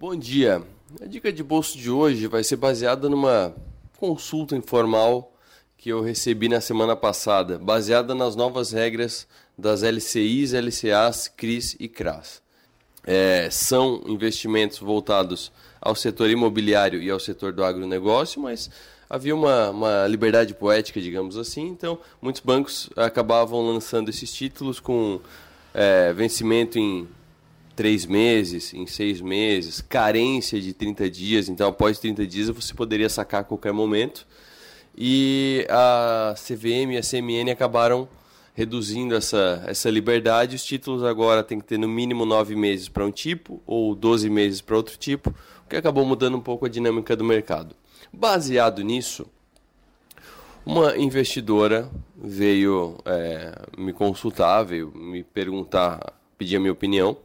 Bom dia. A dica de bolso de hoje vai ser baseada numa consulta informal que eu recebi na semana passada, baseada nas novas regras das LCIs, LCAs, CRIs e CRAS. É, são investimentos voltados ao setor imobiliário e ao setor do agronegócio, mas havia uma, uma liberdade poética, digamos assim, então muitos bancos acabavam lançando esses títulos com é, vencimento em três meses, em seis meses, carência de 30 dias, então após 30 dias você poderia sacar a qualquer momento. E a CVM e a CMN acabaram reduzindo essa, essa liberdade. Os títulos agora têm que ter no mínimo nove meses para um tipo ou 12 meses para outro tipo, o que acabou mudando um pouco a dinâmica do mercado. Baseado nisso, uma investidora veio é, me consultar, veio me perguntar, pedir a minha opinião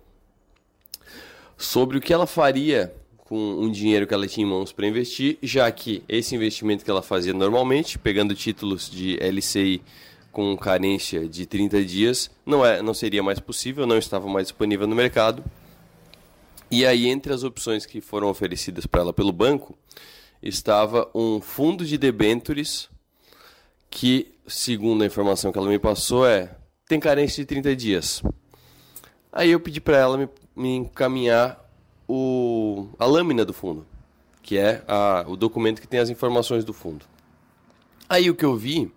sobre o que ela faria com um dinheiro que ela tinha em mãos para investir, já que esse investimento que ela fazia normalmente, pegando títulos de LCI com carência de 30 dias, não, é, não seria mais possível, não estava mais disponível no mercado. E aí, entre as opções que foram oferecidas para ela pelo banco, estava um fundo de debentures que, segundo a informação que ela me passou, é tem carência de 30 dias. Aí eu pedi para ela me, me, encaminhar o, a lâmina do fundo, que é a, o documento que tem as informações do fundo. Aí o que eu vi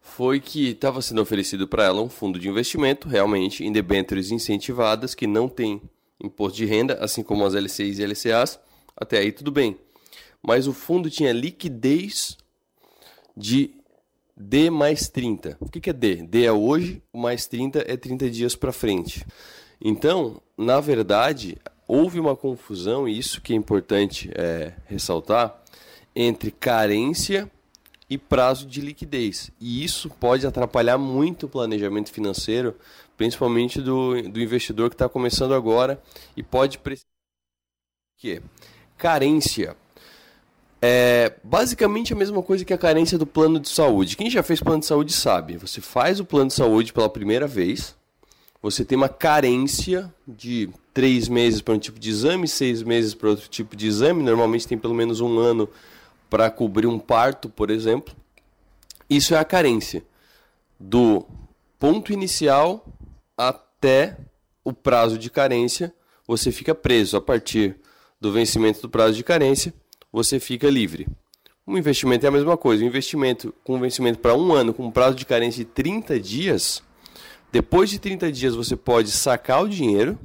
foi que estava sendo oferecido para ela um fundo de investimento, realmente, em debêntures incentivadas, que não tem imposto de renda, assim como as LCIs e LCAs. Até aí tudo bem mas o fundo tinha liquidez de D mais 30. O que é D? D é hoje, o mais 30 é 30 dias para frente. Então, na verdade, houve uma confusão, e isso que é importante é, ressaltar, entre carência e prazo de liquidez. E isso pode atrapalhar muito o planejamento financeiro, principalmente do, do investidor que está começando agora, e pode precisar que carência é basicamente a mesma coisa que a carência do plano de saúde. Quem já fez plano de saúde sabe. Você faz o plano de saúde pela primeira vez, você tem uma carência de três meses para um tipo de exame, seis meses para outro tipo de exame. Normalmente tem pelo menos um ano para cobrir um parto, por exemplo. Isso é a carência do ponto inicial até o prazo de carência. Você fica preso a partir do vencimento do prazo de carência você fica livre. Um investimento é a mesma coisa. Um investimento com vencimento para um ano, com um prazo de carência de 30 dias, depois de 30 dias você pode sacar o dinheiro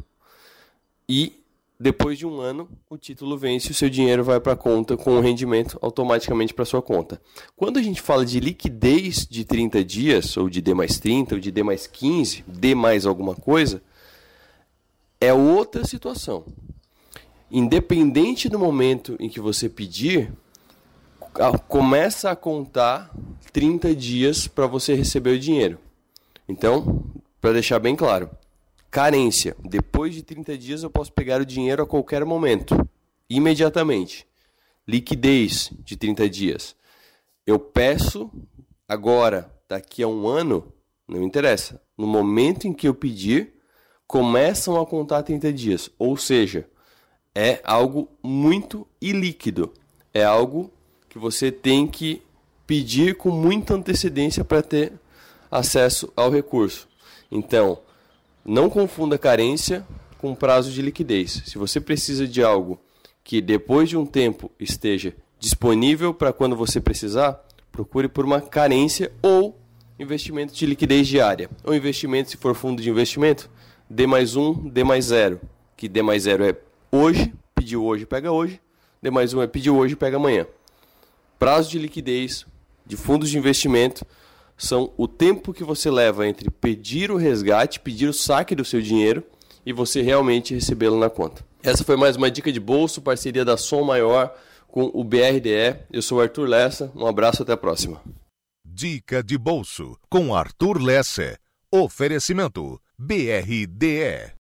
e depois de um ano o título vence e o seu dinheiro vai para a conta com o rendimento automaticamente para sua conta. Quando a gente fala de liquidez de 30 dias, ou de D mais 30, ou de D mais 15, D mais alguma coisa, é outra situação independente do momento em que você pedir, começa a contar 30 dias para você receber o dinheiro. Então, para deixar bem claro, carência. Depois de 30 dias eu posso pegar o dinheiro a qualquer momento, imediatamente. Liquidez de 30 dias. Eu peço agora, daqui a um ano, não interessa. No momento em que eu pedir, começam a contar 30 dias. Ou seja, é algo muito ilíquido. É algo que você tem que pedir com muita antecedência para ter acesso ao recurso. Então, não confunda carência com prazo de liquidez. Se você precisa de algo que depois de um tempo esteja disponível para quando você precisar, procure por uma carência ou investimento de liquidez diária. Ou investimento, se for fundo de investimento, D mais um, D mais zero. Que D mais zero é hoje, pediu hoje, pega hoje. D mais um é pediu hoje, pega amanhã. Prazo de liquidez de fundos de investimento são o tempo que você leva entre pedir o resgate, pedir o saque do seu dinheiro e você realmente recebê-lo na conta. Essa foi mais uma dica de bolso, parceria da Som Maior com o BRDE. Eu sou Arthur Lessa, um abraço até a próxima. Dica de bolso com Arthur Lessa. Oferecimento BRDE